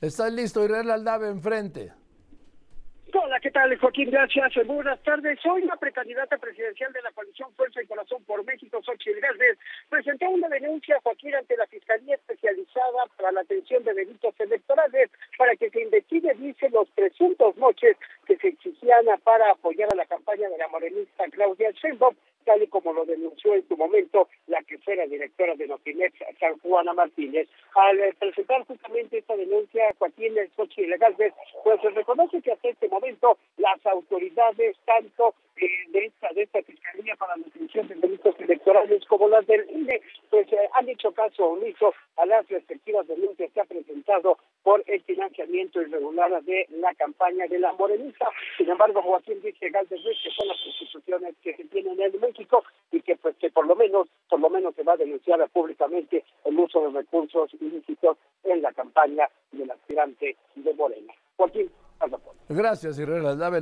¿Estás listo, Israel Aldave, enfrente? Hola, ¿qué tal, Joaquín? Gracias. Buenas tardes. Soy la precandidata presidencial de la coalición Fuerza y Corazón por México, Xochitl Gálvez. Presenté una denuncia, Joaquín, ante la Fiscalía Especializada para la Atención de Delitos Electorales para que se investigue, dice, los presuntos moches que se exigían para apoyar a la campaña de la morenista Claudia Sheinbaum tal y como lo denunció en su momento fuera directora de Notimex, San Juana Martínez. Al eh, presentar justamente esta denuncia, Joaquín El Sochi Galvez, pues se reconoce que hasta este momento las autoridades, tanto eh, de esta de esta Fiscalía para la Definición de Delitos Electorales como las del INE, pues eh, han hecho caso omiso a las respectivas denuncias que ha presentado por el financiamiento irregular de la campaña de la morenista. Sin embargo, Joaquín dice Galvez que son las instituciones que se tienen en México y que pues que lo menos por lo menos se va a denunciar públicamente el uso de recursos ilícitos en la campaña del aspirante de Morena. Joaquín, Gracias, Israel